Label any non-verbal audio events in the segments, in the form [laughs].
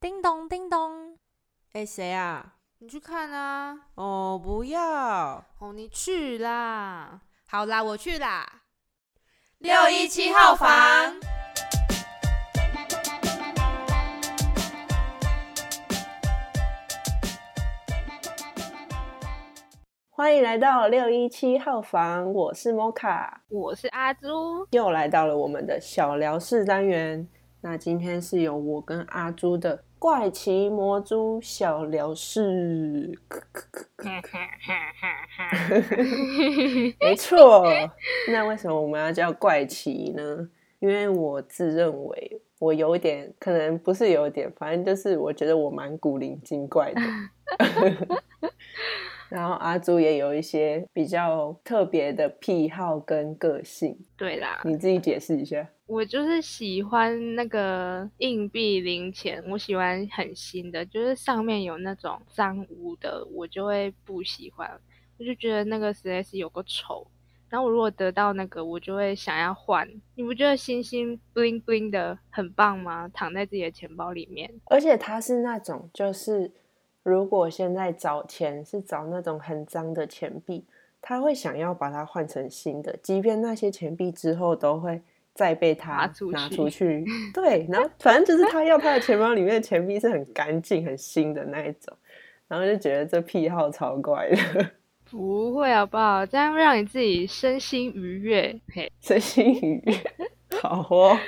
叮咚叮咚，哎，谁啊？你去看啊！哦，不要！哦，你去啦！好啦，我去啦。六一七号房，欢迎来到六一七号房，我是摩卡，我是阿朱，又来到了我们的小聊室单元。那今天是由我跟阿朱的怪奇魔珠小聊室，没错。那为什么我们要叫怪奇呢？因为我自认为我有点，可能不是有点，反正就是我觉得我蛮古灵精怪的。[laughs] 然后阿朱也有一些比较特别的癖好跟个性。对啦，你自己解释一下。我就是喜欢那个硬币零钱，我喜欢很新的，就是上面有那种脏污的，我就会不喜欢。我就觉得那个实在是有个丑。然后我如果得到那个，我就会想要换。你不觉得星星 bling bling 的很棒吗？躺在自己的钱包里面，而且它是那种就是。如果现在找钱是找那种很脏的钱币，他会想要把它换成新的，即便那些钱币之后都会再被他拿出去。[laughs] 对，然后反正就是他要他的钱包里面的钱币是很干净、很新的那一种，然后就觉得这癖好超怪的。[laughs] 不会好不好？这样让你自己身心愉悦，嘿，身心愉悦，好哦。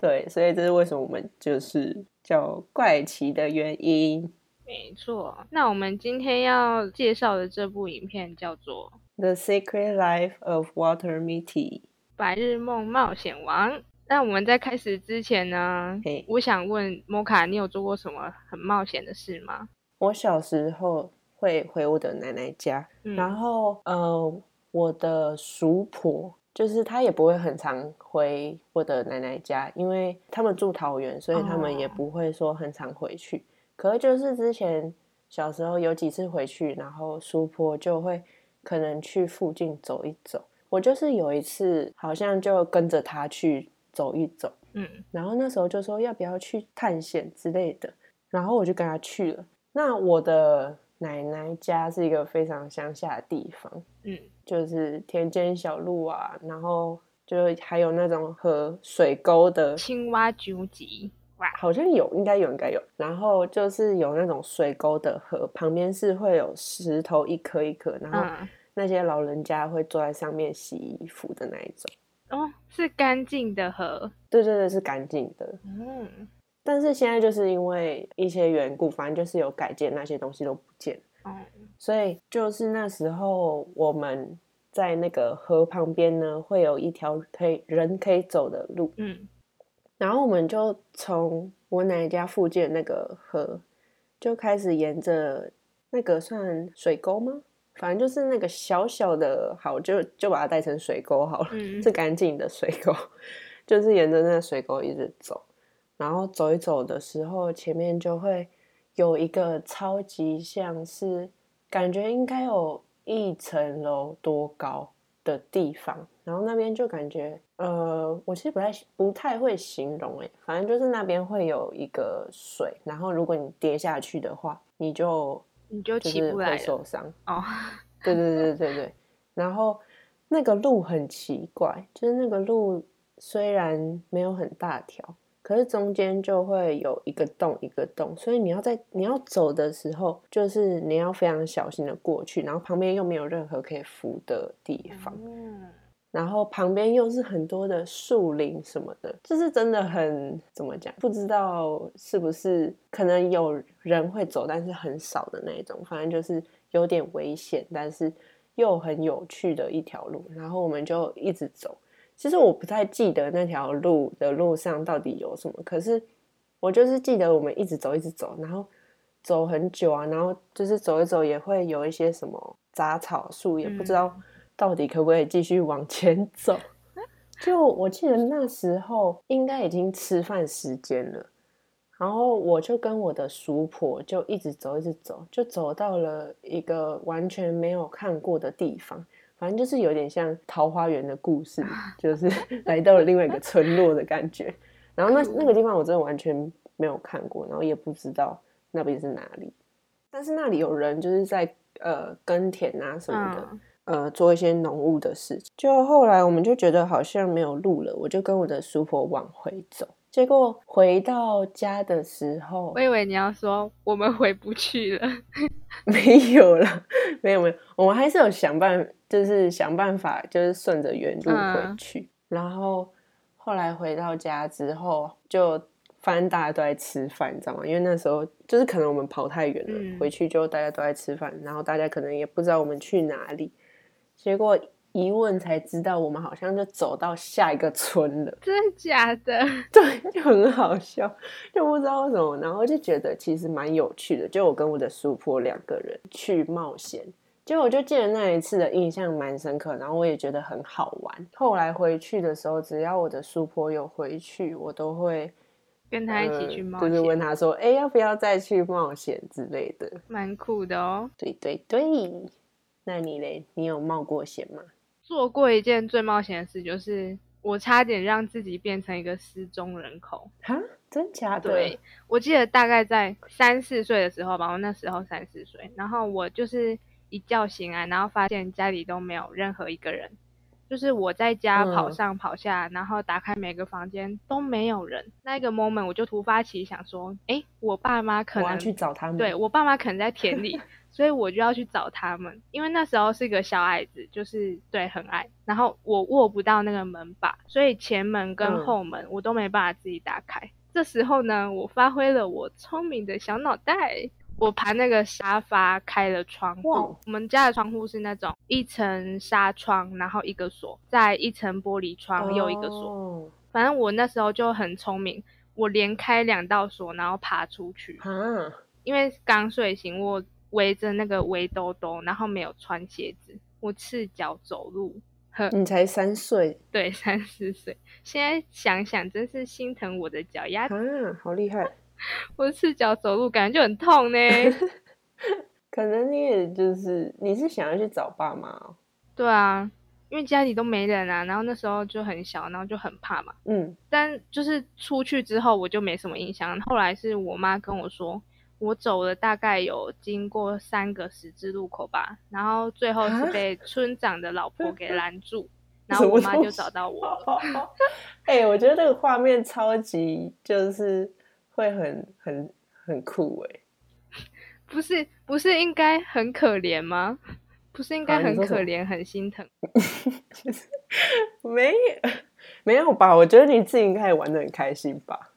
对，所以这是为什么我们就是叫怪奇的原因。没错，那我们今天要介绍的这部影片叫做《The Secret Life of Walter Mitty》白日梦冒险王。那我们在开始之前呢，我想问摩卡，你有做过什么很冒险的事吗？我小时候会回我的奶奶家，然后呃，我的叔婆就是她也不会很常回我的奶奶家，因为他们住桃园，所以他们也不会说很常回去。可是就是之前小时候有几次回去，然后叔婆就会可能去附近走一走。我就是有一次好像就跟着他去走一走，嗯，然后那时候就说要不要去探险之类的，然后我就跟他去了。那我的奶奶家是一个非常乡下的地方，嗯，就是田间小路啊，然后就还有那种河水沟的青蛙聚集。好像有，应该有，应该有。然后就是有那种水沟的河，旁边是会有石头一颗一颗，然后那些老人家会坐在上面洗衣服的那一种。哦，是干净的河。对对对，是干净的。嗯。但是现在就是因为一些缘故，反正就是有改建，那些东西都不见。嗯。所以就是那时候我们在那个河旁边呢，会有一条可以人可以走的路。嗯。然后我们就从我奶奶家附近那个河，就开始沿着那个算水沟吗？反正就是那个小小的，好就就把它带成水沟好了，[laughs] 是干净的水沟。[laughs] 就是沿着那个水沟一直走，然后走一走的时候，前面就会有一个超级像是感觉应该有一层楼多高的地方。然后那边就感觉，呃，我其实不太不太会形容哎，反正就是那边会有一个水，然后如果你跌下去的话，你就你就起不来，受伤哦。对对对对对，然后那个路很奇怪，就是那个路虽然没有很大条，可是中间就会有一个洞一个洞，所以你要在你要走的时候，就是你要非常小心的过去，然后旁边又没有任何可以扶的地方。然后旁边又是很多的树林什么的，就是真的很怎么讲？不知道是不是可能有人会走，但是很少的那种。反正就是有点危险，但是又很有趣的一条路。然后我们就一直走。其实我不太记得那条路的路上到底有什么，可是我就是记得我们一直走，一直走，然后走很久啊。然后就是走一走也会有一些什么杂草树，也不知道。到底可不可以继续往前走？就我记得那时候应该已经吃饭时间了，然后我就跟我的叔婆就一直走，一直走，就走到了一个完全没有看过的地方，反正就是有点像桃花源的故事，就是 [laughs] 来到了另外一个村落的感觉。然后那那个地方我真的完全没有看过，然后也不知道那边是哪里。但是那里有人就是在呃耕田啊什么的，嗯呃做一些农务的事情。就后来我们就觉得好像没有路了，我就跟我的叔婆往回走。结果回到家的时候我，以为你要说我们回不去了，[laughs] 没有了，没有没有，我们还是有想办，就是想办法，就是顺着原路回嗯去。然后后来回到家之后，就发现大家都在吃饭，你知道吗？因为那时候就是可能我们跑太远了，嗯回去就大家都在吃饭，然后大家可能也不知道我们去哪里。结果一问才知道，我们好像就走到下一个村了。真的假的？[laughs] 对，就很好笑，就不知道为什么，然后就觉得其实蛮有趣的。就我跟我的叔婆两个人去冒险，结果我就记得那一次的印象蛮深刻，然后我也觉得很好玩。后来回去的时候，只要我的叔婆有回去，我都会跟他一起呃去冒就是问险，他说：“哎、要不要再去冒险之类的蛮酷的哦。？”对对对，那你嘞？你有冒过险吗？做过一件最冒险的事，就是我差点让自己变成一个失踪人口。哈，真假的？对，我记得大概在三四岁的时候吧，我那时候三四岁，然后我就是一觉醒来，然后发现家里都没有任何一个人，就是我在家跑嗯上跑下，然后打开每个房间都没有人。那一个 moment 我就突发奇想说，诶，我爸妈可能去找他们。对我爸妈可能在田里，所以我就要去找他们。因为那时候是个小矮子，就是对很矮，然后我握不到那个门把，所以前门跟嗯后门我都没办法自己打开。这时候呢，我发挥了我聪明的小脑袋，我爬那个沙发开了窗户。我们家的窗户是那种一层纱窗，然后一个锁，再一层玻璃窗又一个锁。哦反正我那时候就很聪明，我连开两道锁，然后爬出去。嗯，因为刚睡醒，我围着那个围兜兜，然后没有穿鞋子，我赤脚走路。呵，你才三岁对，三四岁，现在想想真是心疼我的脚丫，啊，好厉害！我赤脚走路感觉就很痛呢。[laughs] 可能你也就是你是想要去找爸妈哦，对啊，因为家里都没人啊，然后那时候就很小，然后就很怕嘛。嗯，但就是出去之后我就没什么印象，后来是我妈跟我说，我走了大概有经过三个十字路口吧，然后最后是啊被村长的老婆给拦住，[laughs] 然后我妈就找到我了。[laughs] 哎、我觉得这个画面超级就是会很很很酷哎、不是不是应该很可怜吗？不是应该很可怜、很心疼？[laughs] 没有没有吧？我觉得你自己应该也玩的很开心吧？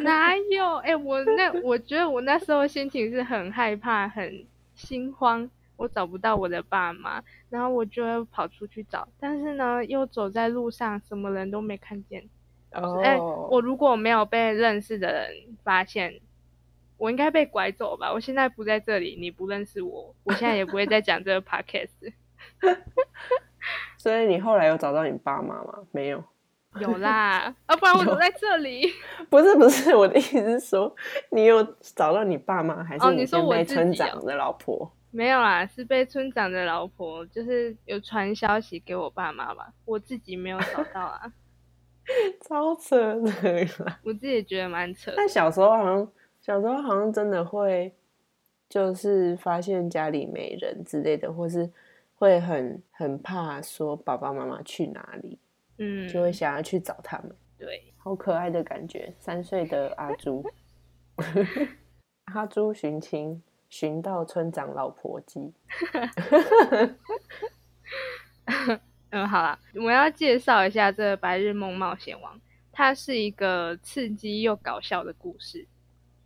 哪有？哎、我那我觉得我那时候心情是很害怕、很心慌，我找不到我的爸妈，然后我就会跑出去找，但是呢，又走在路上，什么人都没看见。哦，哎、我如果没有被认识的人发现，我应该被拐走吧？我现在不在这里，你不认识我，我现在也不会再讲这个 podcast。[laughs] 所以你后来有找到你爸妈吗？没有，有啦，啊，不然我怎么在这里？不是不是，我的意思是说，你有找到你爸妈，还是说先被村长的老婆？没有啦，是被村长的老婆就是有传消息给我爸妈吧，我自己没有找到啊，[laughs] 超扯的啦！我自己也觉得蛮扯。但小时候好像，小时候好像真的会，就是发现家里没人之类的，或是会很很怕说爸爸妈妈去哪里，嗯，就会想要去找他们。对，好可爱的感觉，三岁的阿朱，[laughs] 阿朱寻亲，寻到村长老婆鸡。[laughs] 嗯，好了，我要介绍一下这《白日梦冒险王》，它是一个刺激又搞笑的故事。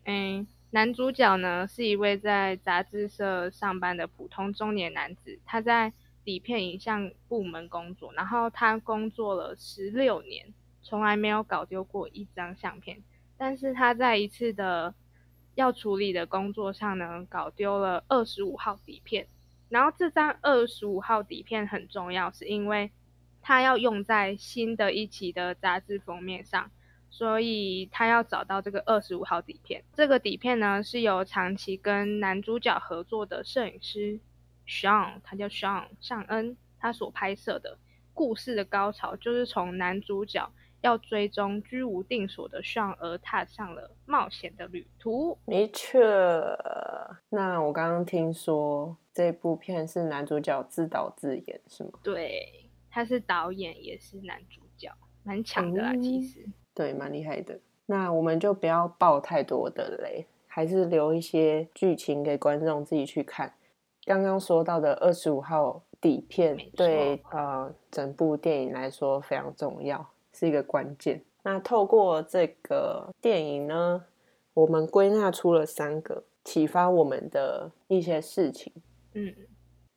嗯，男主角呢是一位在杂志社上班的普通中年男子，他在底片影像部门工作，然后他工作了十六年，从来没有搞丢过一张相片。但是他在一次的要处理的工作上呢，搞丢了二十五号底片。然后这张二十五号底片很重要，是因为他要用在新的一期的杂志封面上，所以他要找到这个二十五号底片。这个底片呢是由长期跟男主角合作的摄影师 Sean，他叫 Sean 尚恩，他所拍摄的。故事的高潮就是从男主角要追踪居无定所的 Sean 而踏上了冒险的旅途。没错。那我刚刚听说这部片是男主角自导自演，是吗？对，他是导演也是男主角，蛮强的啦，其哦实。对，蛮厉害的。那我们就不要爆太多的雷，还是留一些剧情给观众自己去看。刚刚说到的二十五号底片对呃整部电影来说非常重要，是一个关键。那透过这个电影呢，我们归纳出了三个启发我们的一些事情。嗯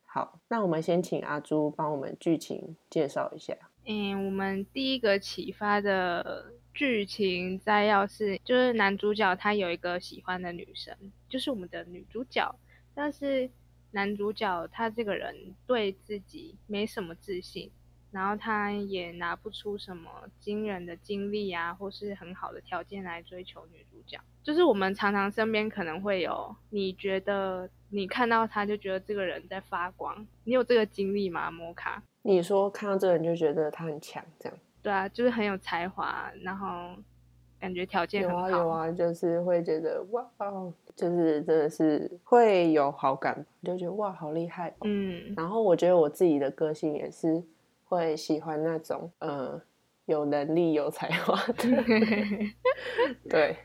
好，那我们先请阿朱帮我们剧情介绍一下。嗯，我们第一个启发的剧情摘要是，就是男主角他有一个喜欢的女生，就是我们的女主角，但是男主角他这个人对自己没什么自信，然后他也拿不出什么惊人的经历啊，或是很好的条件来追求女主角。就是我们常常身边可能会有，你觉得你看到他就觉得这个人在发光，你有这个经历吗？摩卡？你说看到这个人就觉得他很强，这样？对啊，就是很有才华，然后感觉条件有。啊有啊，就是会觉得哇哦，就是真的是会有好感，就觉得哇好厉害、哦。嗯然后我觉得我自己的个性也是会喜欢那种呃有能力有才华的，[laughs] 对，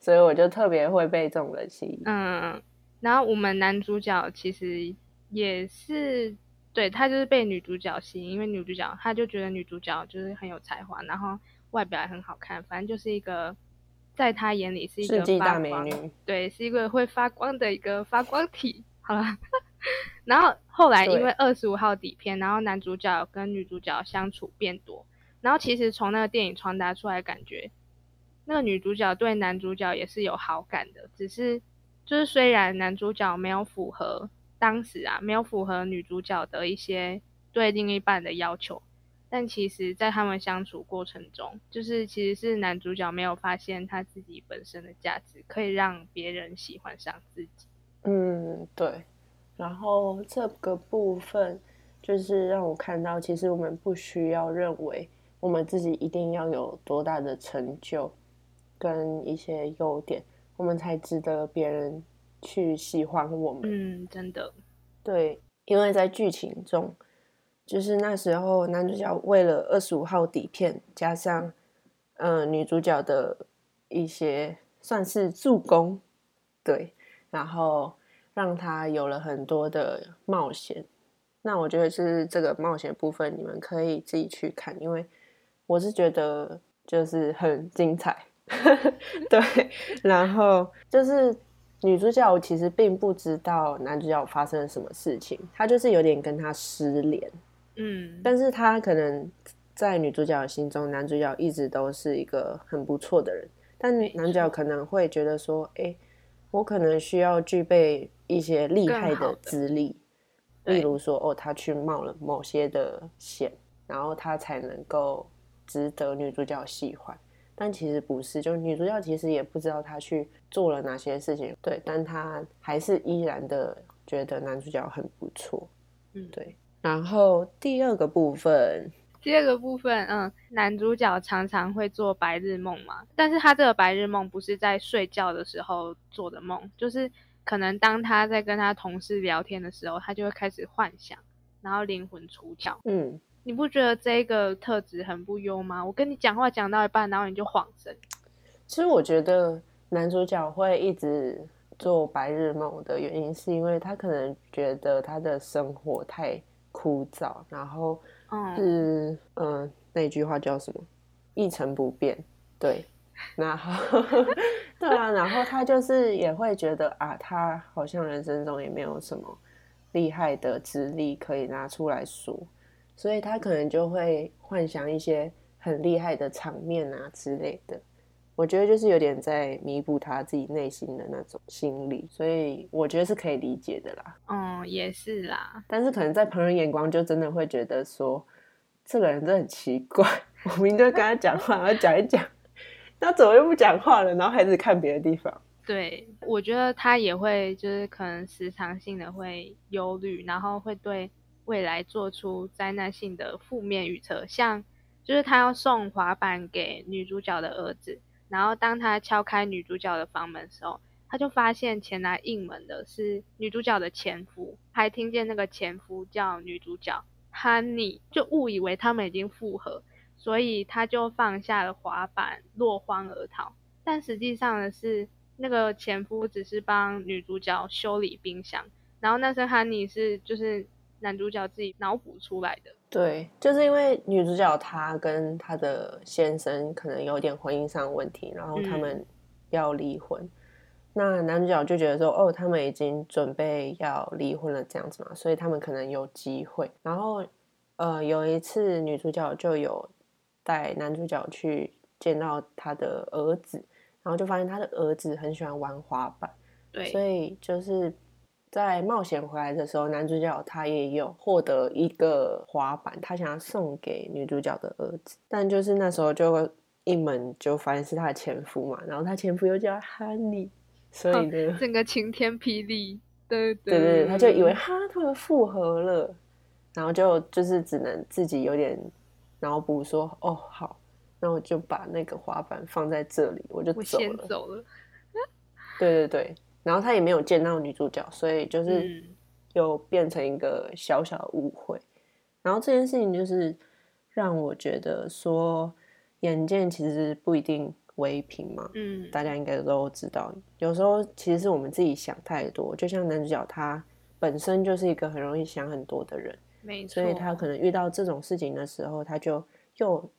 所以我就特别会被这种人吸引。嗯，然后我们男主角其实也是，对他就是被女主角吸引，因为女主角他就觉得女主角就是很有才华，然后外表也很好看，反正就是一个在他眼里是一个世纪大发光美女，对，是一个会发光的一个发光体。好了，[laughs] 然后后来因为二十五号底片，然后男主角跟女主角相处变多，然后其实从那个电影传达出来，感觉那个女主角对男主角也是有好感的，只是就是虽然男主角没有符合当时啊没有符合女主角的一些对另一半的要求，但其实在他们相处过程中，就是其实是男主角没有发现他自己本身的价值，可以让别人喜欢上自己。嗯，对。然后这个部分就是让我看到，其实我们不需要认为我们自己一定要有多大的成就跟一些优点，我们才值得别人去喜欢我们。嗯，真的，对，因为在剧情中，就是那时候男主角为了二十五号底片，加上嗯、女主角的一些算是助攻，对，然后让他有了很多的冒险。那我觉得是这个冒险部分，你们可以自己去看，因为我是觉得就是很精彩。[laughs] 对，然后就是女主角我其实并不知道男主角发生了什么事情，她就是有点跟他失联，嗯，但是他可能在女主角的心中，男主角一直都是一个很不错的人，但没男主角可能会觉得说，哎，我可能需要具备一些厉害的资历，例如说，哦，他去冒了某些的险，然后他才能够值得女主角喜欢。但其实不是，就女主角其实也不知道他去做了哪些事情，对，但她还是依然的觉得男主角很不错，嗯。对。然后第二个部分，第二个部分，嗯，男主角常常会做白日梦嘛，但是他这个白日梦不是在睡觉的时候做的梦，就是可能当他在跟他同事聊天的时候，他就会开始幻想，然后灵魂出窍。嗯，你不觉得这个特质很不优吗？我跟你讲话讲到一半，然后你就晃神。其实我觉得男主角会一直做白日梦的原因，是因为他可能觉得他的生活太枯燥，然后嗯，是嗯、呃那句话叫什么？一成不变。对，然后 [laughs] 对啊，然后他就是也会觉得啊，他好像人生中也没有什么厉害的资历可以拿出来说，所以他可能就会幻想一些很厉害的场面啊之类的。我觉得就是有点在弥补他自己内心的那种心理，所以我觉得是可以理解的啦。嗯，也是啦。但是可能在旁人眼光，就真的会觉得说，这个人真的很奇怪。我明明就跟他讲话，然后讲一讲，他怎么又不讲话了？然后还是看别的地方。对，我觉得他也会，就是可能时常性的会忧虑，然后会对未来做出灾难性的负面预测。像就是他要送滑板给女主角的儿子，然后当他敲开女主角的房门的时候，他就发现前来应门的是女主角的前夫，还听见那个前夫叫女主角 Honey，就误以为他们已经复合，所以他就放下了滑板，落荒而逃。但实际上的是，那个前夫只是帮女主角修理冰箱，然后那声 Honey 是就是男主角自己脑补出来的。对，就是因为女主角她跟她的先生可能有点婚姻上的问题，然后他们要离婚。那男主角就觉得说，哦，他们已经准备要离婚了，这样子嘛，所以他们可能有机会。然后，呃，有一次女主角就有带男主角去见到他的儿子，然后就发现他的儿子很喜欢玩滑板，对，所以就是在冒险回来的时候，男主角他也有获得一个滑板，他想要送给女主角的儿子，但就是那时候就一门就发现是他的前夫嘛，然后他前夫又叫 Honey。所以呢，[laughs] 整个晴天霹雳，对对对，他就以为哈他们复合了，然后就就是只能自己有点脑补说，哦好，那我就把那个滑板放在这里，我就走了。走了。对对对，然后他也没有见到女主角，所以就是又变成一个小小的误会。然后这件事情就是让我觉得说，眼见其实不一定。为凭嘛，嗯，大家应该都知道。有时候其实是我们自己想太多，就像男主角他本身就是一个很容易想很多的人，没错，所以他可能遇到这种事情的时候，他就又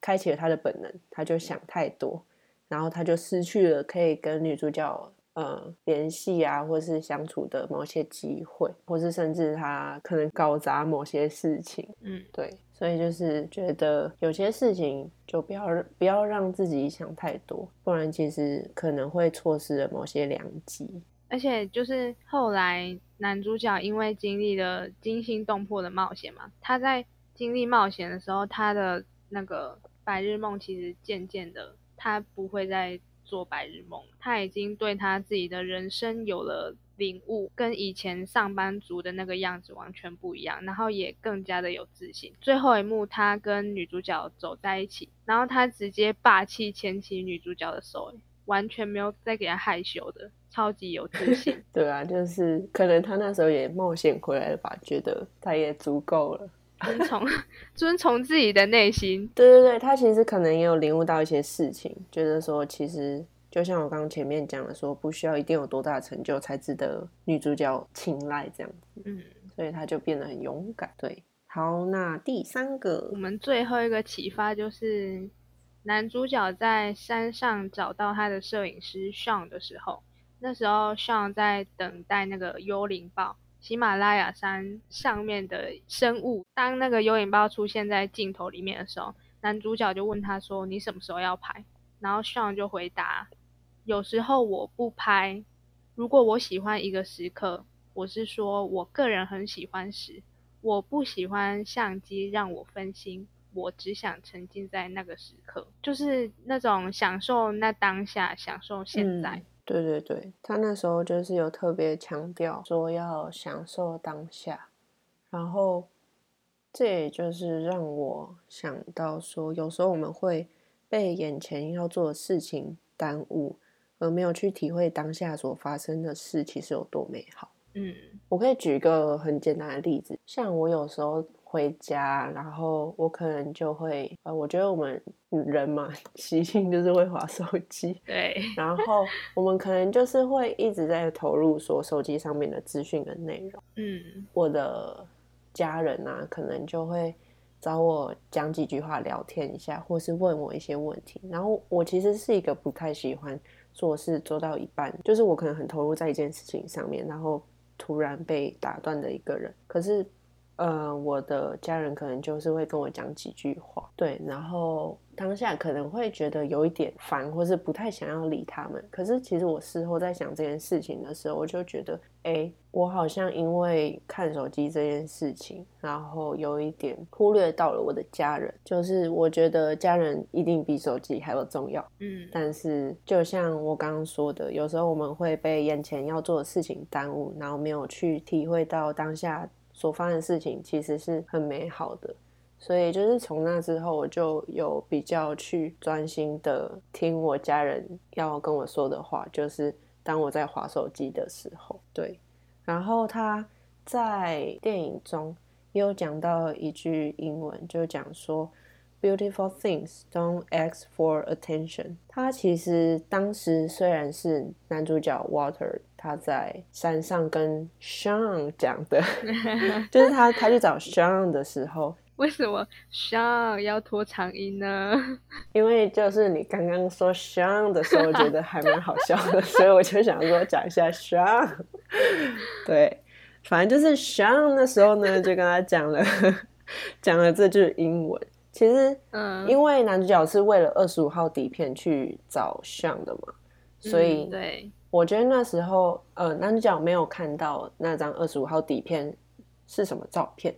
开启了他的本能，他就想太多，然后他就失去了可以跟女主角。呃，联系啊，或是相处的某些机会，或是甚至他可能搞砸某些事情，嗯，对，所以就是觉得有些事情就不要不要让自己想太多，不然其实可能会错失了某些良机。而且就是后来男主角因为经历了惊心动魄的冒险嘛，他在经历冒险的时候，他的那个白日梦其实渐渐的，他不会再。做白日梦，他已经对他自己的人生有了领悟，跟以前上班族的那个样子完全不一样，然后也更加的有自信。最后一幕，他跟女主角走在一起，然后他直接霸气牵起女主角的手，完全没有再给他害羞的，超级有自信。[laughs] 对啊，就是可能他那时候也冒险回来了吧，觉得他也足够了。遵从 [laughs] 遵从自己的内心，对对对，他其实可能也有领悟到一些事情，觉得说其实就像我刚刚前面讲的，说不需要一定有多大成就才值得女主角青睐这样子，嗯，所以他就变得很勇敢。对，好，那第三个，我们最后一个启发就是男主角在山上找到他的摄影师 Sean 的时候，那时候 Sean 在等待那个幽灵豹。喜马拉雅山上面的生物，当那个幽影豹出现在镜头里面的时候，男主角就问他说：“你什么时候要拍？”然后 Sean 就回答：“有时候我不拍。如果我喜欢一个时刻，我是说我个人很喜欢时，我不喜欢相机让我分心，我只想沉浸在那个时刻，就是那种享受那当下，享受现在。”对对对，他那时候就是有特别强调说要享受当下，然后这也就是让我想到说，有时候我们会被眼前要做的事情耽误，而没有去体会当下所发生的事其实有多美好。嗯，我可以举一个很简单的例子，像我有时候。回家，然后我可能就会，呃，我觉得我们人嘛，[laughs] 习性就是会划手机，[laughs] 对，然后我们可能就是会一直在投入说手机上面的资讯跟内容，嗯，我的家人啊，可能就会找我讲几句话聊天一下，或是问我一些问题，然后我其实是一个不太喜欢做事做到一半，就是我可能很投入在一件事情上面，然后突然被打断的一个人，可是。呃，我的家人可能就是会跟我讲几句话，对，然后当下可能会觉得有一点烦，或是不太想要理他们。可是其实我事后在想这件事情的时候，我就觉得，哎，我好像因为看手机这件事情，然后有一点忽略到了我的家人。就是我觉得家人一定比手机还要重要，嗯。但是就像我刚刚说的，有时候我们会被眼前要做的事情耽误，然后没有去体会到当下。所发生的事情其实是很美好的，所以就是从那之后，我就有比较去专心的听我家人要跟我说的话，就是当我在划手机的时候，对。然后他在电影中也有讲到一句英文，就讲说。Beautiful things don't ask for attention。他其实当时虽然是男主角 Water，他在山上跟 Sean 讲的，[laughs] [laughs] 就是他他去找 Sean 的时候，为什么 Sean 要拖长音呢？因为就是你刚刚说 Sean 的时候，我觉得还蛮好笑的，[laughs] 所以我就想说讲一下 Sean。对，反正就是 Sean 那时候呢，就跟他讲了讲了这句英文。其实，嗯，因为男主角是为了二十五号底片去找像的嘛，所以，对，我觉得那时候，呃，男主角没有看到那张二十五号底片是什么照片，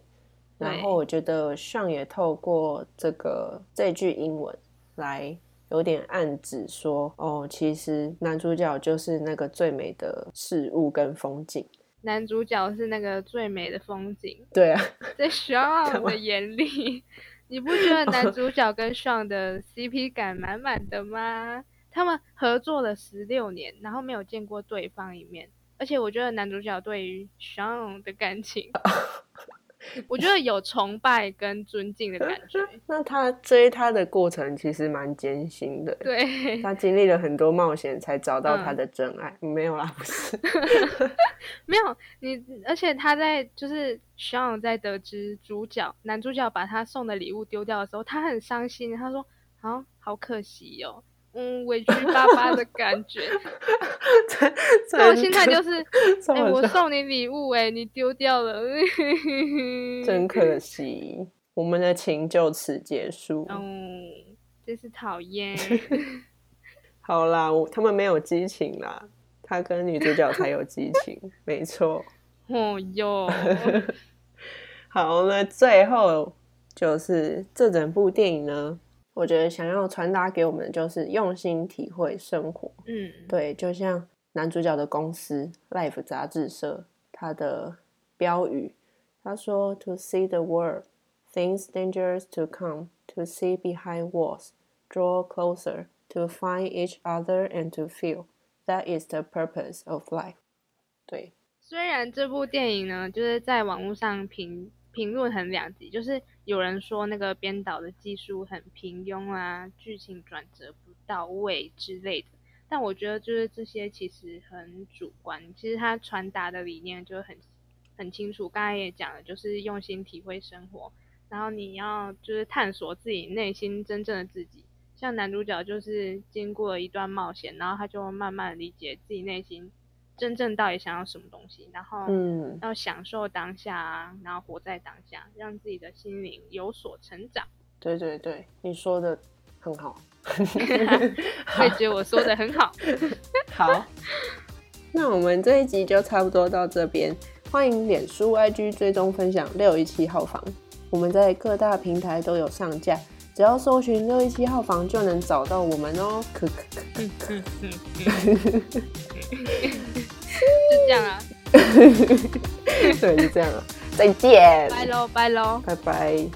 然后我觉得上也透过这个这句英文来有点暗指说，哦，其实男主角就是那个最美的事物跟风景，男主角是那个最美的风景，对啊，在 [laughs] 徐傲的眼里。你不觉得 [laughs] 男主角跟 Sean 的 CP 感满满的吗？他们合作了十六年，然后没有见过对方一面，而且我觉得男主角对于 Sean 的感情。[laughs] 我觉得有崇拜跟尊敬的感觉。[laughs] 那他追他的过程其实蛮艰辛的。对，他经历了很多冒险才找到他的真爱。没有啦，不是。[laughs] 没有你，而且他在就是徐昂在得知主角男主角把他送的礼物丢掉的时候，他很伤心。他说：“啊，好可惜哦。”嗯，委屈巴巴的感觉。[laughs] 我心态就是，[laughs] 哎，我送你礼物，哎，你丢掉了，[laughs] 真可惜。我们的情就此结束。嗯，真是讨厌。好啦，他们没有激情啦，他跟女主角才有激情，没错。哦哟。好，那最后就是这整部电影呢。我觉得想要传达给我们的就是用心体会生活。嗯，对，就像男主角的公司 Life 杂志社，它的标语，他说：“To see the world, things dangerous to come. To see behind walls, draw closer. To find each other and to feel. That is the purpose of life。”对，虽然这部电影呢，就是在网络上评评论很两极，就是。有人说那个编导的技术很平庸啊，剧情转折不到位之类的，但我觉得就是这些其实很主观。其实他传达的理念就很很清楚。刚才也讲了，就是用心体会生活，然后你要就是探索自己内心真正的自己。像男主角就是经过了一段冒险，然后他就慢慢理解自己内心。真正到底想要什么东西，然后要享受当下，然后活在当下，让自己的心灵有所成长。对对对，你说的很好 [laughs] [laughs] 我也觉得我说的很好。好，[laughs] 那我们这一集就差不多到这边。欢迎脸书 IG 追踪分享六一七号房，我们在各大平台都有上架，只要搜寻六一七号房就能找到我们哦。可可可可。就这样啊，[laughs] 对，就这样了，再见，拜喽，拜喽，拜拜。